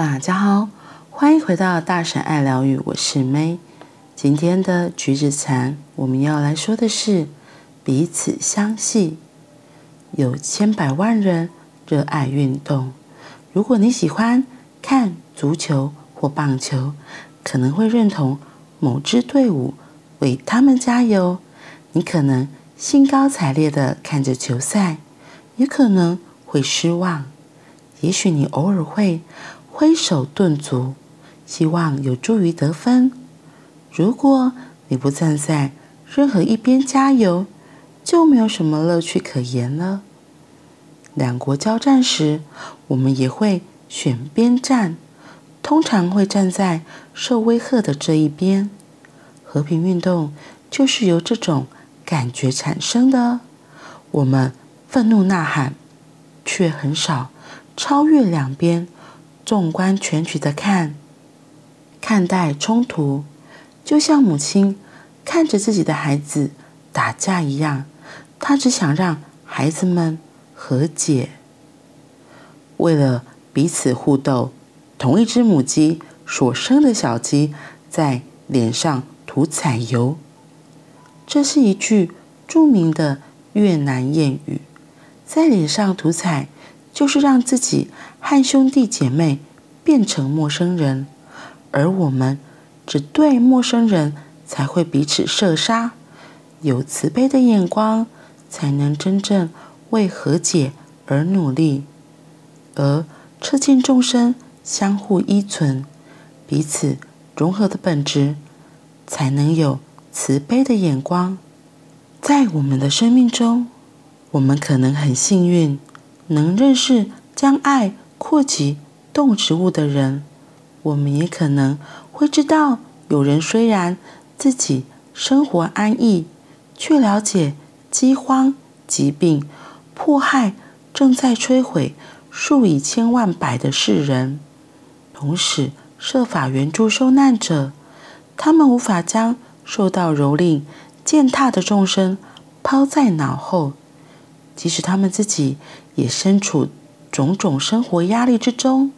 大家好，欢迎回到大婶爱疗愈，我是 May。今天的橘子禅，我们要来说的是彼此相系。有千百万人热爱运动，如果你喜欢看足球或棒球，可能会认同某支队伍，为他们加油。你可能兴高采烈地看着球赛，也可能会失望。也许你偶尔会挥手顿足，希望有助于得分。如果你不站在任何一边加油，就没有什么乐趣可言了。两国交战时，我们也会选边站，通常会站在受威吓的这一边。和平运动就是由这种感觉产生的。我们愤怒呐喊，却很少超越两边，纵观全局的看。看待冲突，就像母亲看着自己的孩子打架一样，她只想让孩子们和解。为了彼此互斗，同一只母鸡所生的小鸡在脸上涂彩油。这是一句著名的越南谚语，在脸上涂彩，就是让自己和兄弟姐妹变成陌生人，而我们只对陌生人才会彼此射杀。有慈悲的眼光，才能真正为和解而努力，而彻见众生相互依存、彼此融合的本质，才能有。慈悲的眼光，在我们的生命中，我们可能很幸运，能认识将爱扩及动植物的人。我们也可能会知道，有人虽然自己生活安逸，却了解饥荒、疾病、迫害正在摧毁数以千万百的世人，同时设法援助受难者。他们无法将。受到蹂躏、践踏的众生抛在脑后，即使他们自己也身处种种生活压力之中，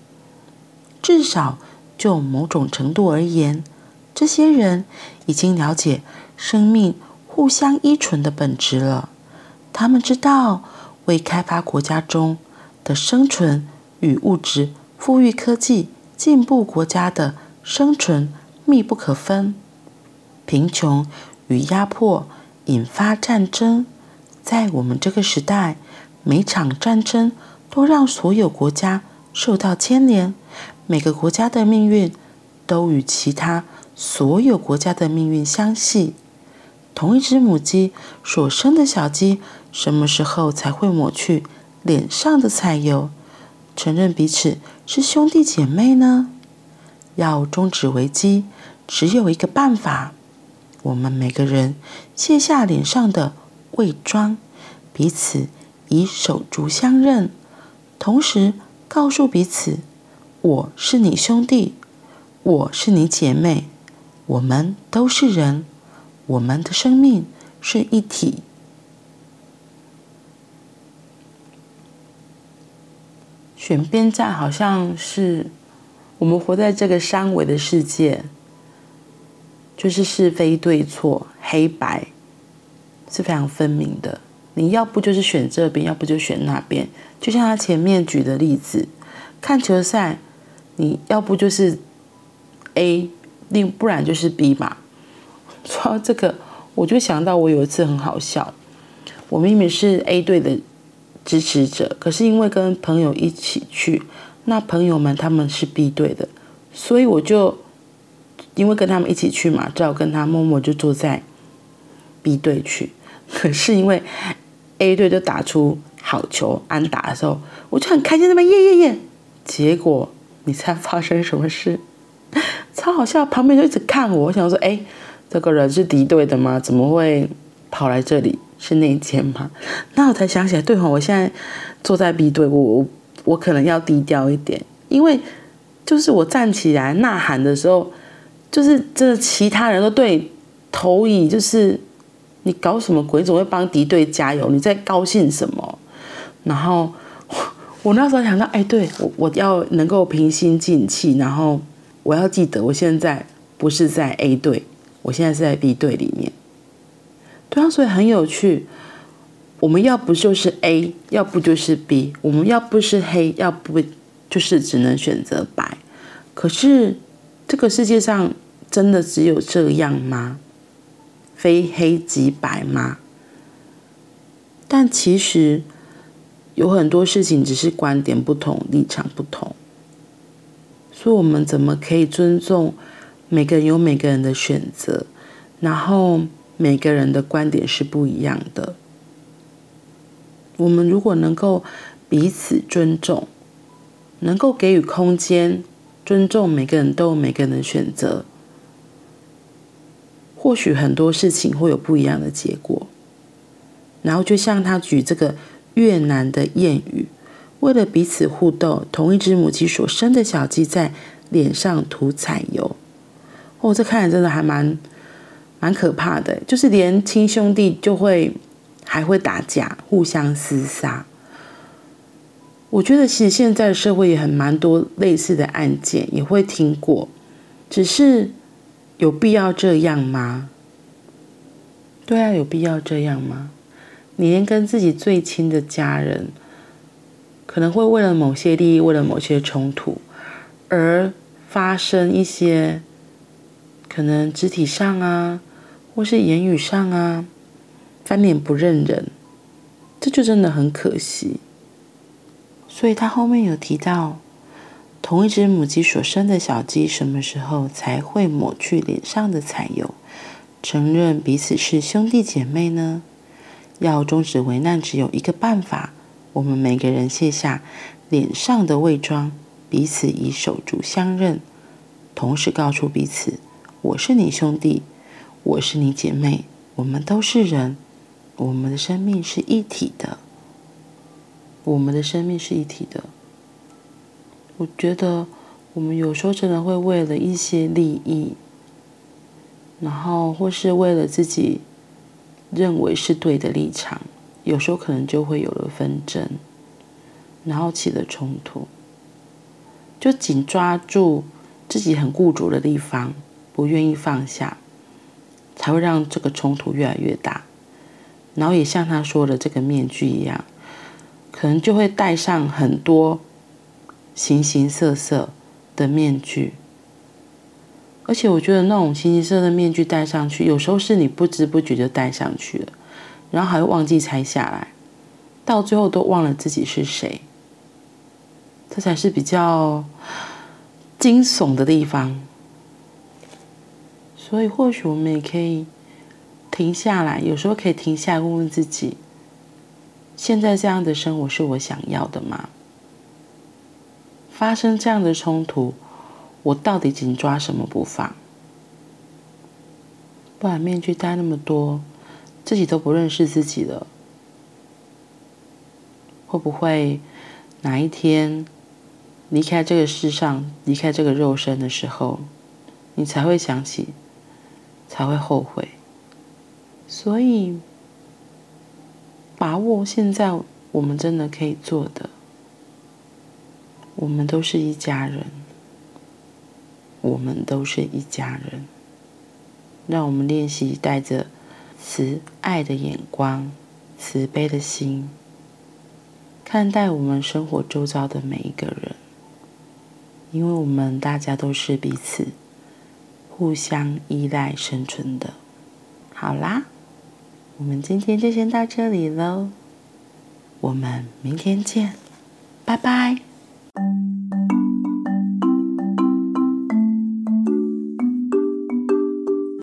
至少就某种程度而言，这些人已经了解生命互相依存的本质了。他们知道，未开发国家中的生存与物质富裕科技进步国家的生存密不可分。贫穷与压迫引发战争，在我们这个时代，每场战争都让所有国家受到牵连，每个国家的命运都与其他所有国家的命运相系。同一只母鸡所生的小鸡，什么时候才会抹去脸上的彩油，承认彼此是兄弟姐妹呢？要终止危机，只有一个办法。我们每个人卸下脸上的伪装，彼此以手足相认，同时告诉彼此：“我是你兄弟，我是你姐妹，我们都是人，我们的生命是一体。”选边站好像是我们活在这个三维的世界。就是是非对错、黑白是非常分明的。你要不就是选这边，要不就选那边。就像他前面举的例子，看球赛，你要不就是 A，另不然就是 B 嘛。说到这个，我就想到我有一次很好笑，我明明是 A 队的支持者，可是因为跟朋友一起去，那朋友们他们是 B 队的，所以我就。因为跟他们一起去嘛，只好跟他默默就坐在 B 队去。可是因为 A 队就打出好球安打的时候，我就很开心，那边耶耶耶。结果你猜发生什么事？超好笑，旁边就一直看我。我想说，哎，这个人是敌对的吗？怎么会跑来这里？是内奸吗？那我才想起来，对哈，我现在坐在 B 队，我我我可能要低调一点，因为就是我站起来呐喊的时候。就是这其他人都对投以，就是你搞什么鬼？总会帮敌对加油？你在高兴什么？然后我那时候想到，哎，对，我我要能够平心静气，然后我要记得，我现在不是在 A 队，我现在是在 B 队里面。对啊，所以很有趣。我们要不就是 A，要不就是 B。我们要不是黑，要不就是只能选择白。可是这个世界上真的只有这样吗？非黑即白吗？但其实有很多事情只是观点不同、立场不同。所以，我们怎么可以尊重每个人有每个人的选择？然后。每个人的观点是不一样的。我们如果能够彼此尊重，能够给予空间，尊重每个人都有每个人的选择，或许很多事情会有不一样的结果。然后，就像他举这个越南的谚语：“为了彼此互斗，同一只母鸡所生的小鸡在脸上涂彩油。”哦，这看来真的还蛮。蛮可怕的，就是连亲兄弟就会还会打架，互相厮杀。我觉得其实现在社会也很蛮多类似的案件，也会听过。只是有必要这样吗？对啊，有必要这样吗？你连跟自己最亲的家人，可能会为了某些利益，为了某些冲突，而发生一些可能肢体上啊。或是言语上啊，翻脸不认人，这就真的很可惜。所以他后面有提到，同一只母鸡所生的小鸡，什么时候才会抹去脸上的彩油，承认彼此是兄弟姐妹呢？要终止为难，只有一个办法：我们每个人卸下脸上的伪装，彼此以手足相认，同时告诉彼此：我是你兄弟。我是你姐妹，我们都是人，我们的生命是一体的。我们的生命是一体的。我觉得我们有时候真的会为了一些利益，然后或是为了自己认为是对的立场，有时候可能就会有了纷争，然后起了冲突，就紧抓住自己很固执的地方，不愿意放下。才会让这个冲突越来越大，然后也像他说的这个面具一样，可能就会戴上很多形形色色的面具。而且我觉得那种形形色色的面具戴上去，有时候是你不知不觉就戴上去了，然后还会忘记拆下来，到最后都忘了自己是谁。这才是比较惊悚的地方。所以，或许我们也可以停下来，有时候可以停下来问问自己：现在这样的生活是我想要的吗？发生这样的冲突，我到底紧抓什么不放？不然面具戴那么多，自己都不认识自己了，会不会哪一天离开这个世上，离开这个肉身的时候，你才会想起？才会后悔，所以把握现在我们真的可以做的，我们都是一家人，我们都是一家人，让我们练习带着慈爱的眼光、慈悲的心，看待我们生活周遭的每一个人，因为我们大家都是彼此。互相依赖生存的。好啦，我们今天就先到这里喽，我们明天见，拜拜。